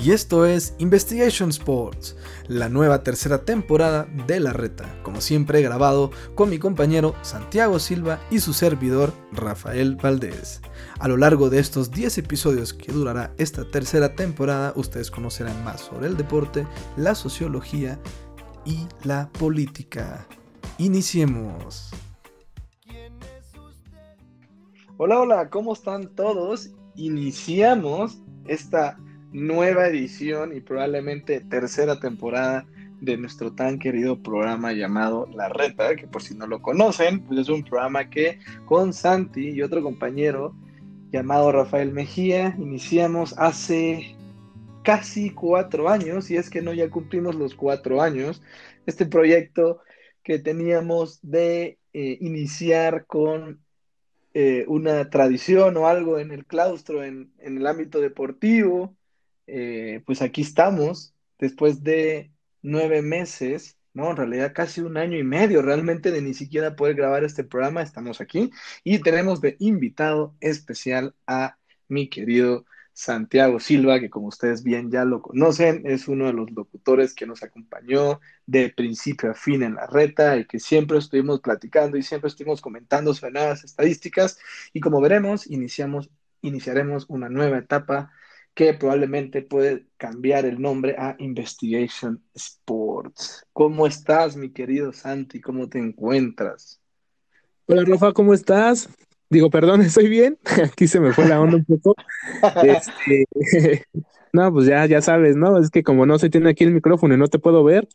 y esto es Investigation Sports, la nueva tercera temporada de La Reta, como siempre grabado con mi compañero Santiago Silva y su servidor Rafael Valdés. A lo largo de estos 10 episodios que durará esta tercera temporada, ustedes conocerán más sobre el deporte, la sociología y la política. Iniciemos. Hola, hola, ¿cómo están todos? Iniciamos esta nueva edición y probablemente tercera temporada de nuestro tan querido programa llamado La Reta, que por si no lo conocen, pues es un programa que con Santi y otro compañero llamado Rafael Mejía iniciamos hace casi cuatro años, y es que no ya cumplimos los cuatro años, este proyecto que teníamos de eh, iniciar con eh, una tradición o algo en el claustro, en, en el ámbito deportivo, eh, pues aquí estamos, después de nueve meses, no, en realidad casi un año y medio realmente de ni siquiera poder grabar este programa, estamos aquí y tenemos de invitado especial a mi querido Santiago Silva, que como ustedes bien ya lo conocen, es uno de los locutores que nos acompañó de principio a fin en la reta y que siempre estuvimos platicando y siempre estuvimos comentando sobre estadísticas. Y como veremos, iniciamos, iniciaremos una nueva etapa que probablemente puede cambiar el nombre a Investigation Sports. ¿Cómo estás, mi querido Santi? ¿Cómo te encuentras? Hola, Rafa, ¿cómo estás? Digo, perdón, ¿estoy bien? Aquí se me fue la onda un poco. Este, no, pues ya, ya sabes, ¿no? Es que como no se tiene aquí el micrófono y no te puedo ver,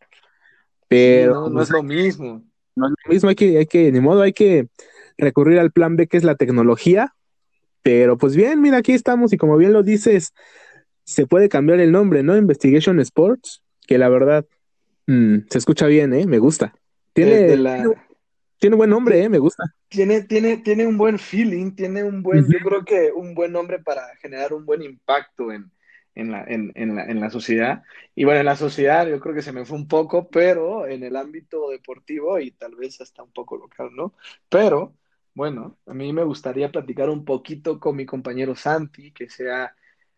pero... no, no es lo mismo. No es lo mismo, hay que, hay que, ni modo, hay que recurrir al plan B, que es la tecnología, pero pues bien, mira, aquí estamos y como bien lo dices, se puede cambiar el nombre, ¿no? Investigation Sports, que la verdad mm, se escucha bien, ¿eh? Me gusta. Tiene, tiene, buen nombre, ¿eh? Me gusta. Tiene, tiene, tiene un buen feeling, tiene un buen, yo creo que un buen nombre para generar un buen impacto en, en la, en, en, la, en la sociedad. Y bueno, en la sociedad yo creo que se me fue un poco, pero en el ámbito deportivo y tal vez hasta un poco local, ¿no? Pero bueno, a mí me gustaría platicar un poquito con mi compañero Santi, que sea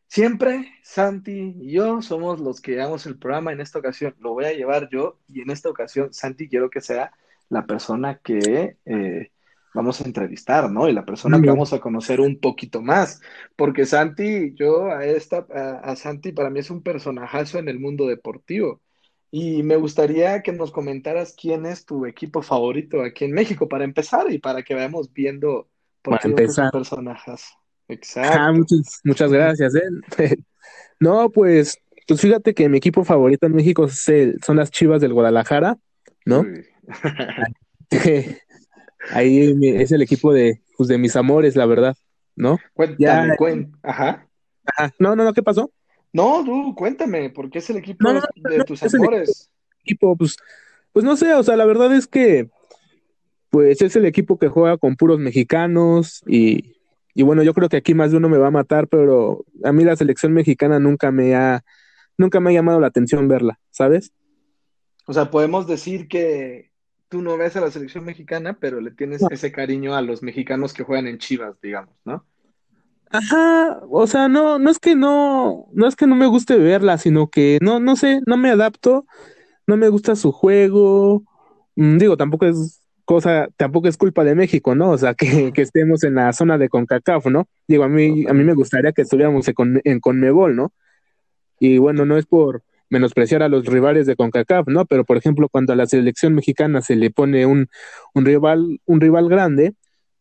siempre Santi y yo somos los que llevamos el programa. En esta ocasión lo voy a llevar yo y en esta ocasión Santi quiero que sea la persona que eh, vamos a entrevistar, ¿no? Y la persona que vamos a conocer un poquito más, porque Santi, yo a esta, a, a Santi para mí es un personajazo en el mundo deportivo. Y me gustaría que nos comentaras quién es tu equipo favorito aquí en México para empezar y para que vayamos viendo por qué empezar. personajes. Exacto. Ah, muchas, muchas gracias. ¿eh? no, pues, pues fíjate que mi equipo favorito en México son las Chivas del Guadalajara, ¿no? Ahí es el equipo de, pues, de mis amores, la verdad, ¿no? Cuéntame, Ajá. Ajá. No, no, no, ¿qué pasó? No, tú cuéntame, ¿por qué es el equipo de tus amores? Equipo, pues, pues no sé, o sea, la verdad es que pues es el equipo que juega con puros mexicanos y, y bueno, yo creo que aquí más de uno me va a matar, pero a mí la selección mexicana nunca me ha nunca me ha llamado la atención verla, ¿sabes? O sea, podemos decir que tú no ves a la selección mexicana, pero le tienes ese cariño a los mexicanos que juegan en Chivas, digamos, ¿no? Ajá, o sea, no, no es que no, no es que no me guste verla, sino que no, no sé, no me adapto, no me gusta su juego, mm, digo, tampoco es cosa, tampoco es culpa de México, ¿no? O sea, que, que estemos en la zona de CONCACAF, ¿no? Digo, a mí, a mí me gustaría que estuviéramos en, en CONMEBOL, ¿no? Y bueno, no es por menospreciar a los rivales de CONCACAF, ¿no? Pero por ejemplo, cuando a la selección mexicana se le pone un, un rival, un rival grande,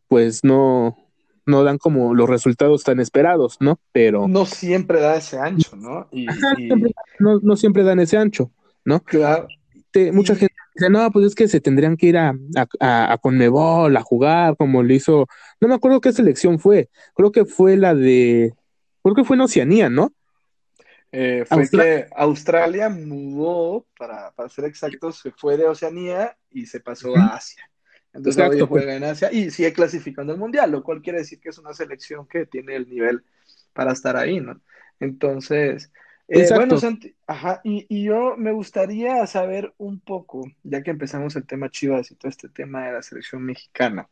pues no, no dan como los resultados tan esperados, ¿no? Pero... No siempre da ese ancho, ¿no? Y, no, no, siempre dan ese ancho, ¿no? Claro. mucha gente dice, no, pues es que se tendrían que ir a, a, a, Conmebol, a jugar, como lo hizo, no me acuerdo qué selección fue, creo que fue la de, creo que fue en Oceanía, ¿no? Eh, fue que Australia mudó, para, para ser exactos, se fue de Oceanía y se pasó a Asia. Entonces Exacto, juega pues. en Asia y sigue clasificando al Mundial, lo cual quiere decir que es una selección que tiene el nivel para estar ahí, ¿no? Entonces, eh, bueno, Santi, ajá, y, y, yo me gustaría saber un poco, ya que empezamos el tema Chivas y todo este tema de la selección mexicana,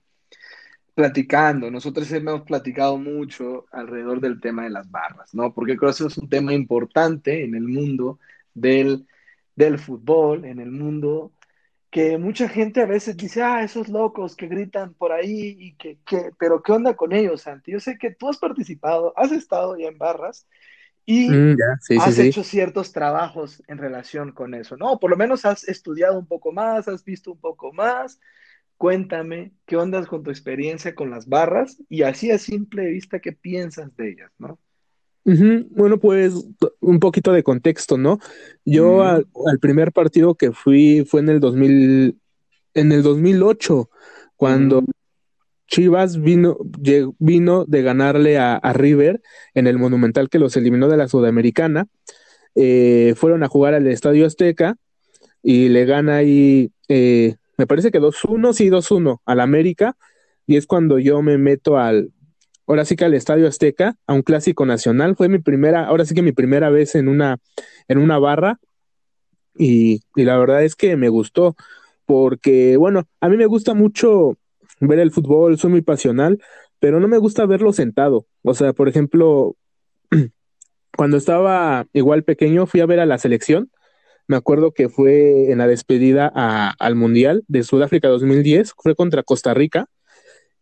platicando, nosotros hemos platicado mucho alrededor del tema de las barras, ¿no? Porque creo que eso es un tema importante en el mundo del, del fútbol, en el mundo que mucha gente a veces dice, ah, esos locos que gritan por ahí y que, que, pero ¿qué onda con ellos, Santi? Yo sé que tú has participado, has estado ya en barras y Mm, sí, has sí. hecho ciertos trabajos en relación con eso, ¿no? Por lo menos has estudiado un poco más, has visto un poco más. Cuéntame, ¿qué ondas con tu experiencia con las barras? Y así a simple vista, ¿qué piensas de ellas, no? Bueno, pues un poquito de contexto, ¿no? Yo Mm, al, al primer partido que fui fue en el 2000, en el 2008, cuando mm, Chivas vino, vino de ganarle a, a River en el Monumental que los eliminó de la Sudamericana. Eh, fueron a jugar al Estadio Azteca y le gana ahí, eh, me parece que dos uno sí, dos uno al América. Y es cuando yo me meto al, ahora sí que al Estadio Azteca, a un clásico nacional. Fue mi primera, ahora sí que mi primera vez en una, en una barra y, y la verdad es que me gustó porque, bueno, a mí me gusta mucho ver el fútbol, soy muy pasional, pero no me gusta verlo sentado. O sea, por ejemplo, cuando estaba igual pequeño, fui a ver a la selección. Me acuerdo que fue en la despedida al Mundial de Sudáfrica 2010, fue contra Costa Rica.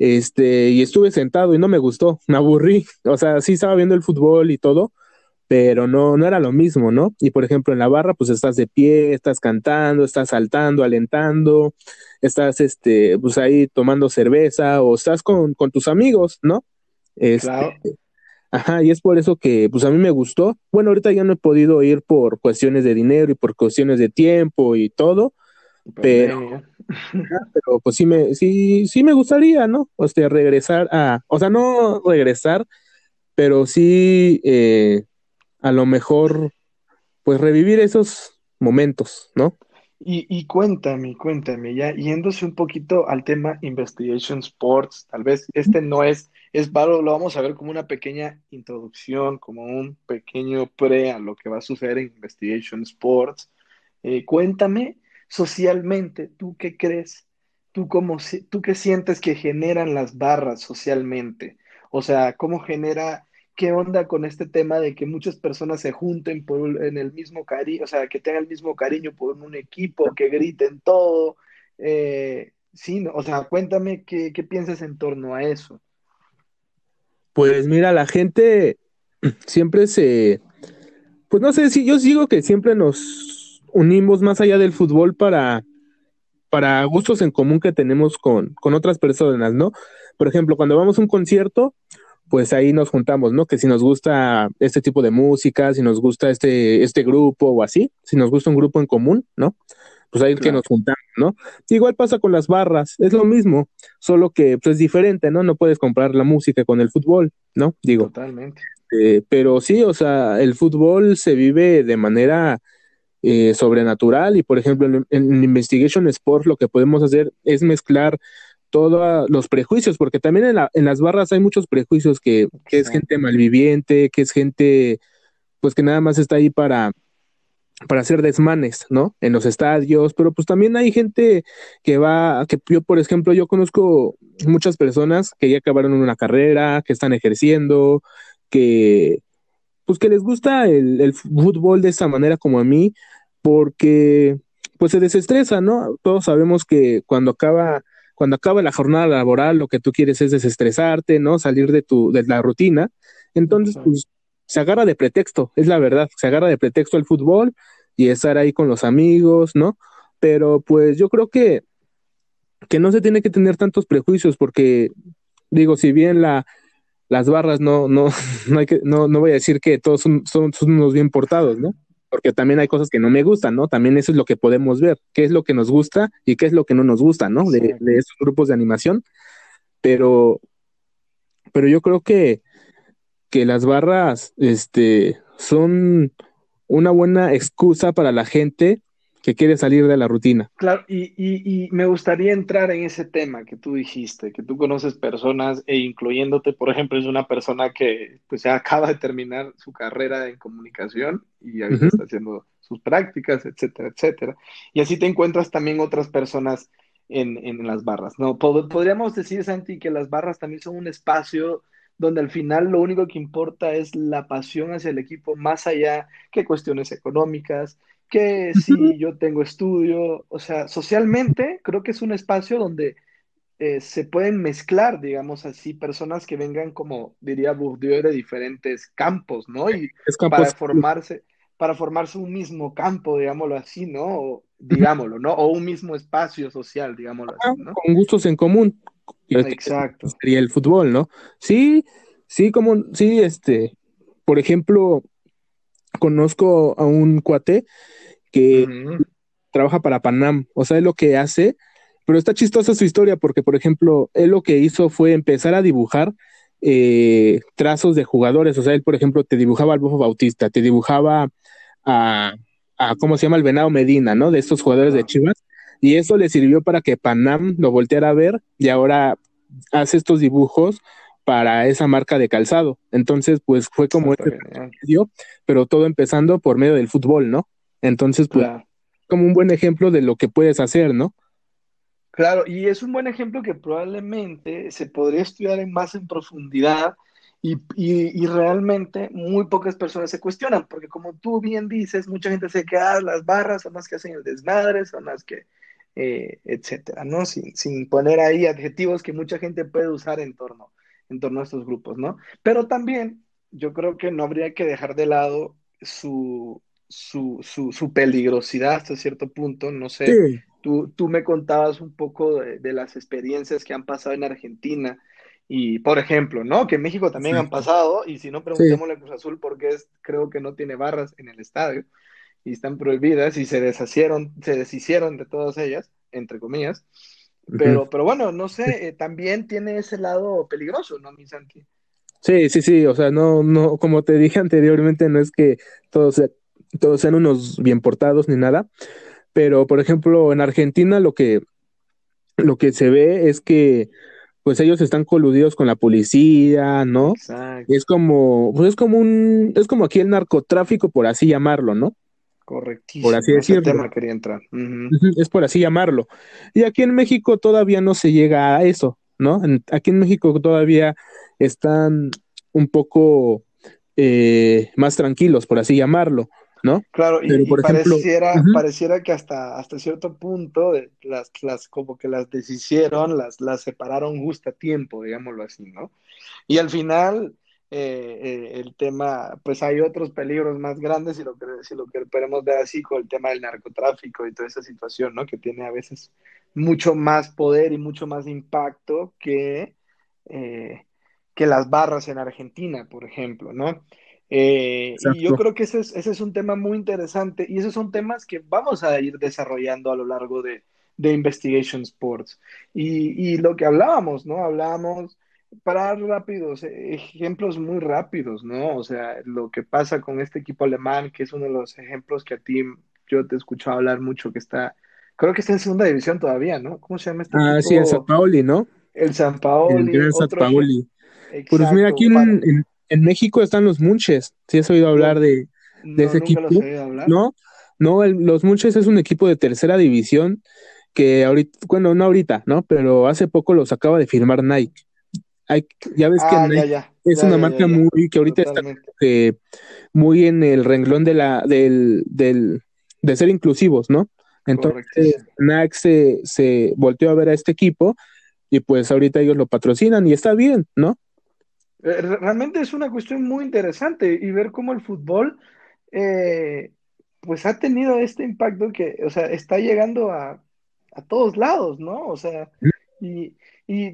Este, y estuve sentado y no me gustó, me aburrí. O sea, sí estaba viendo el fútbol y todo, pero no, no era lo mismo, ¿no? Y por ejemplo, en la barra, pues estás de pie, estás cantando, estás saltando, alentando, estás, este, pues ahí tomando cerveza o estás con, con tus amigos, ¿no? Este, claro, ajá, y es por eso que, pues a mí me gustó. Bueno, ahorita ya no he podido ir por cuestiones de dinero y por cuestiones de tiempo y todo, pero, pero pues sí me, sí, sí me gustaría, ¿no? O sea, regresar a, o sea, no regresar, pero sí, eh, a lo mejor pues revivir esos momentos, ¿no? Y, y cuéntame, cuéntame, ya yéndose un poquito al tema Investigation Sports, tal vez este no es, es varo- lo vamos a ver como una pequeña introducción, como un pequeño pre a lo que va a suceder en Investigation Sports. Eh, cuéntame socialmente, ¿tú qué crees? ¿Tú cómo, tú qué sientes que generan las barras socialmente? O sea, ¿cómo genera, qué onda con este tema de que muchas personas se junten en el mismo cariño, o sea, que tengan el mismo cariño por un equipo, que griten todo? Eh, sí, o sea, cuéntame qué, qué piensas en torno a eso. Pues mira, la gente siempre se, pues no sé si yo digo que siempre nos unimos más allá del fútbol para, para gustos en común que tenemos con, con otras personas, ¿no? Por ejemplo, cuando vamos a un concierto, pues ahí nos juntamos, ¿no? Que si nos gusta este tipo de música, si nos gusta este, este grupo o así, si nos gusta un grupo en común, ¿no? Pues ahí que nos Claro, juntamos, ¿no? Igual pasa con las barras, es lo mismo, solo que pues, es diferente, ¿no? No puedes comprar la música con el fútbol, ¿no? Digo, totalmente. eh, pero sí, o sea, el fútbol se vive de manera eh, sobrenatural y, por ejemplo, en, en Investigation Sports lo que podemos hacer es mezclar todos los prejuicios, porque también en, la- en las barras hay muchos prejuicios que, que es gente malviviente, que es gente, pues que nada más está ahí para, para hacer desmanes, ¿no? En los estadios, pero pues también hay gente que va, que yo, por ejemplo, yo conozco muchas personas que ya acabaron una carrera, que están ejerciendo, que pues que les gusta el, el fútbol de esta manera como a mí, porque pues se desestresa, ¿no? Todos sabemos que cuando acaba, cuando acaba la jornada laboral, lo que tú quieres es desestresarte, ¿no? Salir de tu, de la rutina. Entonces, pues se agarra de pretexto, es la verdad, se agarra de pretexto el fútbol y estar ahí con los amigos, ¿no? Pero pues yo creo que, que no se tiene que tener tantos prejuicios porque, digo, si bien la, las barras no, no, no hay que, no, no voy a decir que todos son, son, son unos bien portados, ¿no? Porque también hay cosas que no me gustan, ¿no? También eso es lo que podemos ver, qué es lo que nos gusta y qué es lo que no nos gusta, ¿no? De, de estos grupos de animación. Pero, pero yo creo que, que las barras, este, son una buena excusa para la gente que quiere salir de la rutina. Claro, y, y, y me gustaría entrar en ese tema que tú dijiste, que tú conoces personas e incluyéndote, por ejemplo, es una persona que pues ya acaba de terminar su carrera en comunicación y ahorita Ujú, está haciendo sus prácticas, etcétera, etcétera. Y así te encuentras también otras personas en, en las barras, ¿no? Podríamos decir, Santi, que las barras también son un espacio donde al final lo único que importa es la pasión hacia el equipo, más allá que cuestiones económicas, que si yo tengo estudio, o sea, socialmente creo que es un espacio donde eh, se pueden mezclar, digamos así, personas que vengan como, diría Bourdieu, de diferentes campos, ¿no? Y para formarse, para formarse un mismo campo, digámoslo así, ¿no? O, digámoslo, ¿no? O un mismo espacio social, digámoslo así, ¿no? Con gustos en común. Exacto. Sería el fútbol, ¿no? Sí, sí, como, sí, este, por ejemplo, conozco a un cuate que trabaja para Panam, o sea, es lo que hace, pero está chistosa su historia porque, por ejemplo, él lo que hizo fue empezar a dibujar eh, trazos de jugadores, o sea, él, por ejemplo, te dibujaba al Bofo Bautista, te dibujaba a, a, ¿cómo se llama? El Venado Medina, ¿no? De estos jugadores de Chivas, y eso le sirvió para que Panam lo volteara a ver y ahora hace estos dibujos para esa marca de calzado. Entonces, pues fue como este pero todo empezando por medio del fútbol, ¿no? Entonces, pues, como un buen ejemplo de lo que puedes hacer, ¿no? Claro, y es un buen ejemplo que probablemente se podría estudiar más en profundidad y, y, realmente muy pocas personas se cuestionan, porque como tú bien dices, mucha gente se queda, ah, las barras son las que hacen el desmadre, son las que, eh, etcétera, ¿no? Sin, sin poner ahí adjetivos que mucha gente puede usar en torno, en torno a estos grupos, ¿no? Pero también yo creo que no habría que dejar de lado su, su, su, peligrosidad hasta cierto punto. No sé, tú, tú me contabas un poco de, las experiencias que han pasado en Argentina. Y, por ejemplo, ¿no? Que en México también han pasado, y si no, preguntémosle a Cruz Azul porque es, creo que no tiene barras en el estadio y están prohibidas y se deshacieron, se deshicieron de todas ellas, entre comillas. Pero, pero bueno, no sé, eh, también tiene ese lado peligroso, ¿no, mi Santi? Sí, sí, sí, o sea, no, no, como te dije anteriormente, no es que todo sea todos sean unos bien portados ni nada, pero por ejemplo en Argentina lo que, lo que se ve es que pues ellos están coludidos con la policía, ¿no? Exacto. Es como, pues es como un, es como aquí el narcotráfico, por así llamarlo, ¿no? Correctísimo. Por así decirlo. tema quería entrar. Es por así llamarlo. Y aquí en México todavía no se llega a eso, ¿no? aquí en México todavía están un poco eh, más tranquilos, por así llamarlo. ¿no? Claro, y, pareciera, pareciera que hasta, hasta cierto punto las, las, como que las deshicieron, las, las separaron justo a tiempo, digámoslo así, ¿no? Y al final, eh, el tema, pues hay otros peligros más grandes, si lo, que, si lo que queremos ver así, con el tema del narcotráfico y toda esa situación, ¿no? Que tiene a veces mucho más poder y mucho más impacto que, eh, que las barras en Argentina, por ejemplo, ¿no? Eh, y yo creo que ese es, ese es un tema muy interesante y esos son temas que vamos a ir desarrollando a lo largo de, de Investigation Sports. Y, y, lo que hablábamos, ¿no? Hablábamos, para rápidos, ejemplos muy rápidos, ¿no? O sea, lo que pasa con este equipo alemán, que es uno de los ejemplos que a ti yo te he escuchado hablar mucho, que está, creo que está en segunda división todavía, ¿no? ¿Cómo se llama este ah, sí, el San Paoli, ¿no? El San Paoli. El San Paoli. pues mira, aquí en, en México están los Munches. ¿Sí has oído hablar de, ese equipo? No, no, los Munches es un equipo de tercera división que ahorita, bueno, no ahorita, ¿no? Pero hace poco los acaba de firmar Nike. Ya ves que ah, Nike es una marca muy que ahorita está muy en el renglón de la del, del de ser inclusivos, ¿no? Entonces Nike se, se volteó a ver a este equipo y pues ahorita ellos lo patrocinan y está bien, ¿no? Eh, realmente es una cuestión muy interesante y ver cómo el fútbol eh, pues ha tenido este impacto que, o sea, está llegando a, todos lados, ¿no? O sea, y,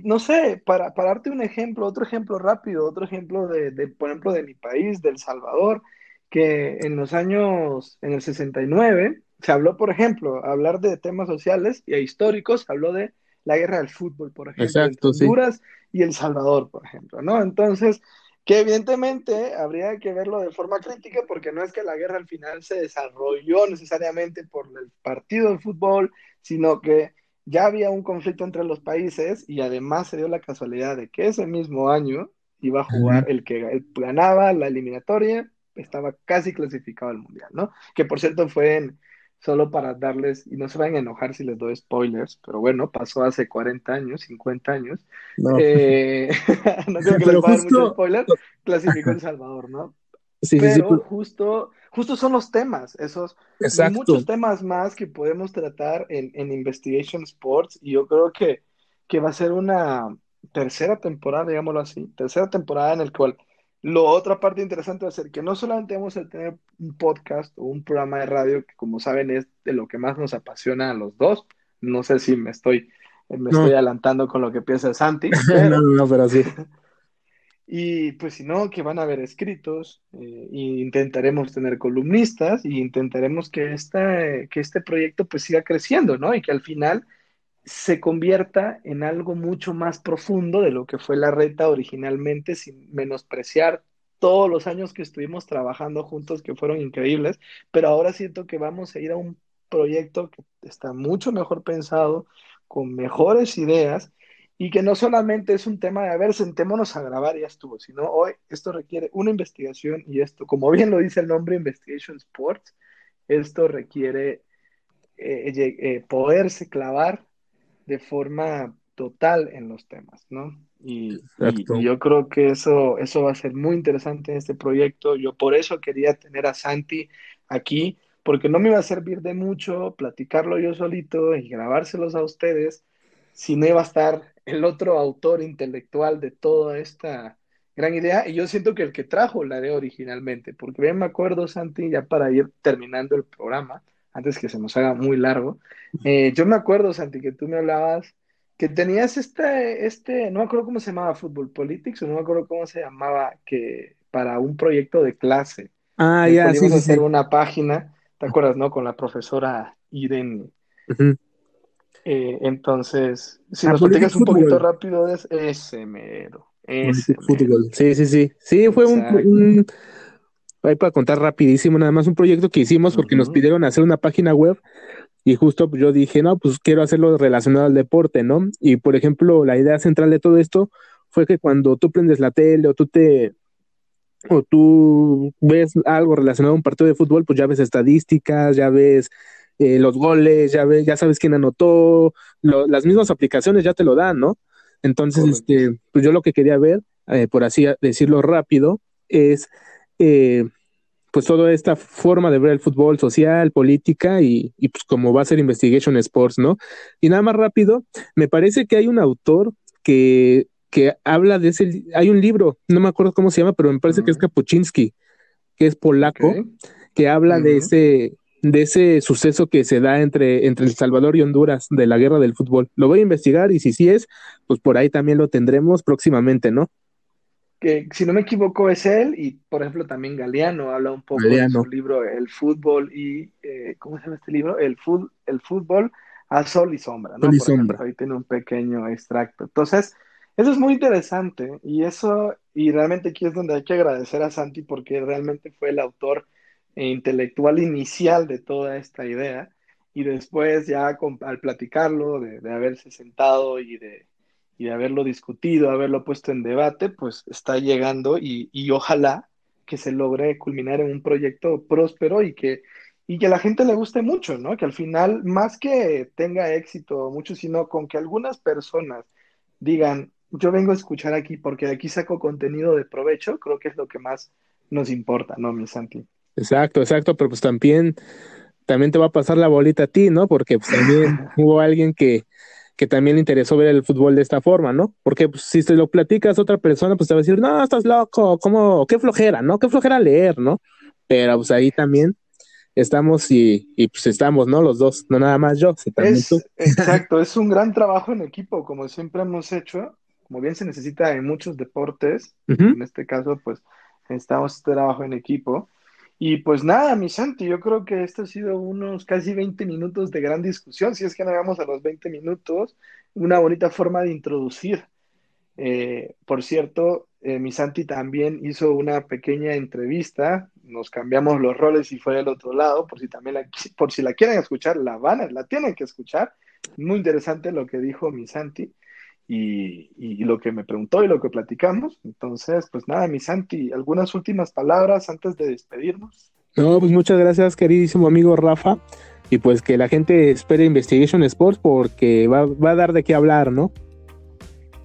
no sé, para, para, darte un ejemplo, otro ejemplo rápido, otro ejemplo de, de, por ejemplo, de mi país, del Salvador, que en los años, en el 69, se habló, por ejemplo, hablar de temas sociales y históricos, se habló de la guerra del fútbol, por ejemplo, Exacto, Honduras y El Salvador, por ejemplo, ¿no? Entonces, que evidentemente habría que verlo de forma crítica porque no es que la guerra al final se desarrolló necesariamente por el partido de fútbol, sino que ya había un conflicto entre los países y además se dio la casualidad de que ese mismo año iba a jugar el que ganaba la eliminatoria, estaba casi clasificado al mundial, ¿no? Que por cierto fue en, solo para darles, y no se vayan a enojar si les doy spoilers, pero bueno, pasó hace 40 años, 50 años. No, eh, no creo que les va a dar mucho spoiler, clasificó El Salvador, ¿no? Sí, pero sí, sí, justo, justo son los temas, esos muchos temas más que podemos tratar en, en Investigation Sports, y yo creo que, que va a ser una tercera temporada, digámoslo así, tercera temporada en el cual lo otra parte interesante va a ser que no solamente vamos a tener un podcast o un programa de radio que como saben es de lo que más nos apasiona a los dos. No sé si me estoy, me estoy adelantando con lo que piensa Santi. no, no, pero sí. y pues si no, que van a haber escritos, eh, e intentaremos tener columnistas y intentaremos que, esta, que este proyecto pues siga creciendo, ¿no? Y que al final se convierta en algo mucho más profundo de lo que fue la reta originalmente, sin menospreciar todos los años que estuvimos trabajando juntos, que fueron increíbles, pero ahora siento que vamos a ir a un proyecto que está mucho mejor pensado, con mejores ideas, y que no solamente es un tema de, a ver, sentémonos a grabar y ya estuvo, sino hoy esto requiere una investigación y esto, como bien lo dice el nombre Investigation Sports, esto requiere eh, eh, poderse clavar de forma total en los temas, ¿no? Y, yo creo que eso, eso va a ser muy interesante en este proyecto. Yo por eso quería tener a Santi aquí, porque no me iba a servir de mucho platicarlo yo solito y grabárselos a ustedes, si no iba a estar el otro autor intelectual de toda esta gran idea. Y yo siento que el que trajo la idea originalmente, porque bien me acuerdo, Santi, ya para ir terminando el programa, antes que se nos haga muy largo. Eh, yo me acuerdo, Santi, que tú me hablabas que tenías este, este, no me acuerdo cómo se llamaba, Fútbol Politics, o no me acuerdo cómo se llamaba, que para un proyecto de clase. Ah, ya, sí, sí, hacer una página, ¿te acuerdas, no? Con la profesora Irene. Eh, entonces, si ah, nos platicas un poquito rápido, es ese mero. Ese Sí, sí, sí. Sí, fue un, Ahí para contar rapidísimo, nada más un proyecto que hicimos porque nos pidieron hacer una página web y justo yo dije, no, pues quiero hacerlo relacionado al deporte, ¿no? Y por ejemplo, la idea central de todo esto fue que cuando tú prendes la tele o tú te o tú ves algo relacionado a un partido de fútbol, pues ya ves estadísticas, ya ves eh, los goles, ya ya sabes quién anotó, las mismas aplicaciones ya te lo dan, ¿no? Entonces, este, pues yo lo que quería ver, eh, por así decirlo rápido, es eh, pues toda esta forma de ver el fútbol social, política y, pues como va a ser Investigation Sports, ¿no? Y nada más rápido, me parece que hay un autor que, que habla de ese, hay un libro, no me acuerdo cómo se llama, pero me parece que es Kapuczynski, que es polaco, que habla de ese de ese suceso que se da entre, entre El Salvador y Honduras de la guerra del fútbol. Lo voy a investigar y si sí es, pues por ahí también lo tendremos próximamente, ¿no? que si no me equivoco es él y por ejemplo también Galeano habla un poco de su libro El fútbol y eh, ¿cómo se llama este libro? El, fútbol, el fútbol a sol y sombra, ¿no? ahí tiene un pequeño extracto. Entonces, eso es muy interesante y eso, y realmente aquí es donde hay que agradecer a Santi porque realmente fue el autor e intelectual inicial de toda esta idea y después ya al platicarlo, de haberse sentado y de y de haberlo discutido, haberlo puesto en debate, pues está llegando y, y, ojalá que se logre culminar en un proyecto próspero y que, y que la gente le guste mucho, ¿no? Que al final, más que tenga éxito mucho, sino con que algunas personas digan, yo vengo a escuchar aquí porque de aquí saco contenido de provecho, creo que es lo que más nos importa, ¿no, mi Santi? Exacto, exacto, pero pues también, también te va a pasar la bolita a ti, ¿no? Porque pues, también hubo alguien que que también le interesó ver el fútbol de esta forma, ¿no? Porque pues, si se lo platicas a otra persona, pues te va a decir, no, estás loco, ¿cómo? Qué flojera, ¿no? Qué flojera leer, ¿no? Pero pues ahí también estamos y, y pues estamos, ¿no? Los dos, no nada más yo, es, Exacto, es un gran trabajo en equipo, como siempre hemos hecho, como bien se necesita en muchos deportes, en este caso, pues necesitamos este trabajo en equipo. Y pues nada, mi Santi, yo creo que esto ha sido unos casi 20 minutos de gran discusión. Si es que no llegamos a los 20 minutos, una bonita forma de introducir. Eh, por cierto, eh, mi Santi también hizo una pequeña entrevista. Nos cambiamos los roles y fue del otro lado. Por si también la, por si la quieren escuchar, la van, la tienen que escuchar. Muy interesante lo que dijo mi Santi y, lo que me preguntó y lo que platicamos. Entonces, pues nada, mi Santi, algunas últimas palabras antes de despedirnos. No, pues muchas gracias, queridísimo amigo Rafa. y pues que la gente espere Investigation Sports porque va, va a dar de qué hablar, ¿no?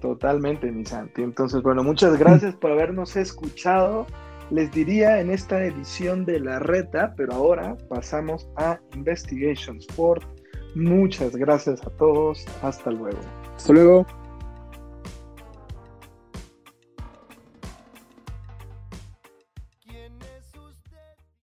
Totalmente, mi Santi. Entonces, bueno, muchas gracias por habernos escuchado. Les diría en esta edición de La Reta, pero ahora pasamos a Investigation Sport. Muchas gracias a todos. Hasta luego. Hasta luego.